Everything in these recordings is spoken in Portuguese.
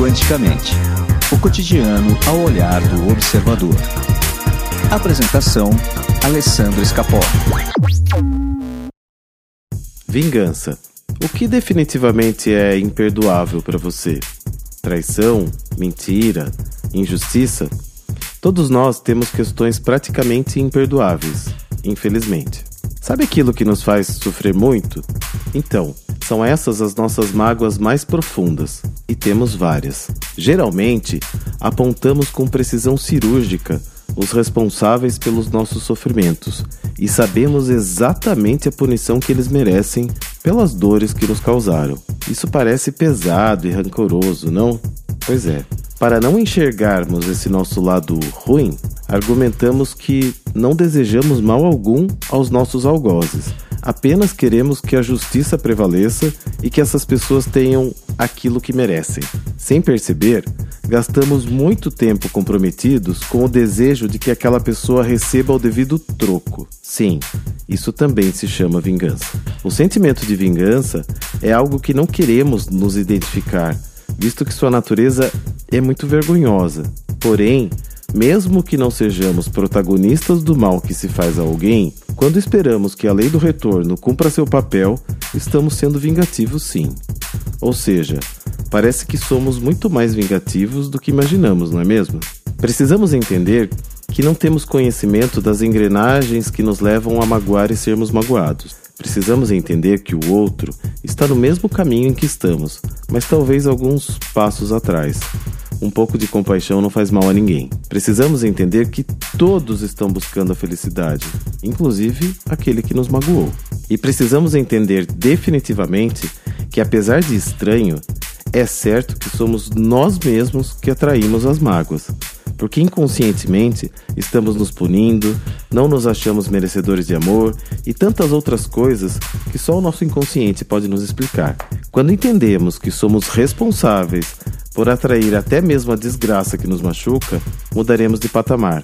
Quanticamente o cotidiano ao olhar do observador. Apresentação: Alessandro Escapó. Vingança. O que definitivamente é imperdoável para você? Traição? Mentira? Injustiça? Todos nós temos questões praticamente imperdoáveis, infelizmente. Sabe aquilo que nos faz sofrer muito? Então, são essas as nossas mágoas mais profundas, e temos várias. Geralmente, apontamos com precisão cirúrgica os responsáveis pelos nossos sofrimentos e sabemos exatamente a punição que eles merecem pelas dores que nos causaram. Isso parece pesado e rancoroso, não? Pois é. Para não enxergarmos esse nosso lado ruim, argumentamos que não desejamos mal algum aos nossos algozes Apenas queremos que a justiça prevaleça e que essas pessoas tenham aquilo que merecem. Sem perceber, gastamos muito tempo comprometidos com o desejo de que aquela pessoa receba o devido troco. Sim, isso também se chama vingança. O sentimento de vingança é algo que não queremos nos identificar, visto que sua natureza é muito vergonhosa. Porém, mesmo que não sejamos protagonistas do mal que se faz a alguém, quando esperamos que a lei do retorno cumpra seu papel, estamos sendo vingativos sim. Ou seja, parece que somos muito mais vingativos do que imaginamos, não é mesmo? Precisamos entender que não temos conhecimento das engrenagens que nos levam a magoar e sermos magoados. Precisamos entender que o outro está no mesmo caminho em que estamos, mas talvez alguns passos atrás um pouco de compaixão não faz mal a ninguém. Precisamos entender que todos estão buscando a felicidade, inclusive aquele que nos magoou. E precisamos entender definitivamente que, apesar de estranho, é certo que somos nós mesmos que atraímos as mágoas porque inconscientemente estamos nos punindo, não nos achamos merecedores de amor e tantas outras coisas que só o nosso inconsciente pode nos explicar. Quando entendemos que somos responsáveis por atrair até mesmo a desgraça que nos machuca, mudaremos de patamar,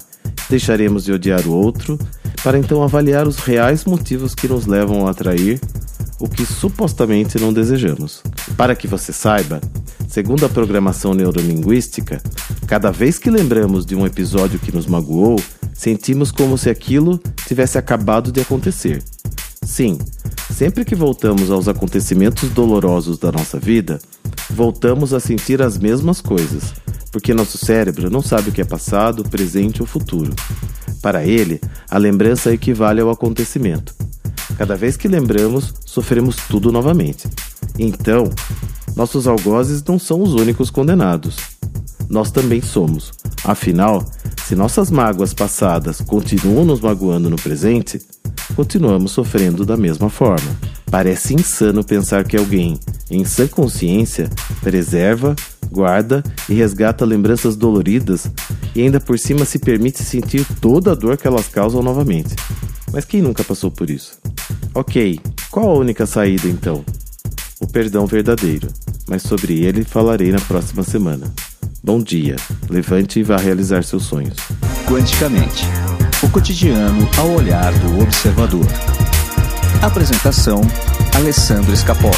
deixaremos de odiar o outro, para então avaliar os reais motivos que nos levam a atrair o que supostamente não desejamos. Para que você saiba, segundo a programação neurolinguística, cada vez que lembramos de um episódio que nos magoou, sentimos como se aquilo tivesse acabado de acontecer. Sim, sempre que voltamos aos acontecimentos dolorosos da nossa vida, voltamos a sentir as mesmas coisas, porque nosso cérebro não sabe o que é passado, presente ou futuro. Para ele, a lembrança equivale ao acontecimento. Cada vez que lembramos, sofremos tudo novamente. Então, nossos algozes não são os únicos condenados. Nós também somos. Afinal, se nossas mágoas passadas continuam nos magoando no presente, continuamos sofrendo da mesma forma. Parece insano pensar que alguém, em sã consciência, preserva, guarda e resgata lembranças doloridas e ainda por cima se permite sentir toda a dor que elas causam novamente. Mas quem nunca passou por isso? Ok, qual a única saída então? O perdão verdadeiro, mas sobre ele falarei na próxima semana. Bom dia, levante e vá realizar seus sonhos. Quanticamente o cotidiano ao olhar do observador. Apresentação: Alessandro Escapó.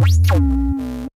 Thank you.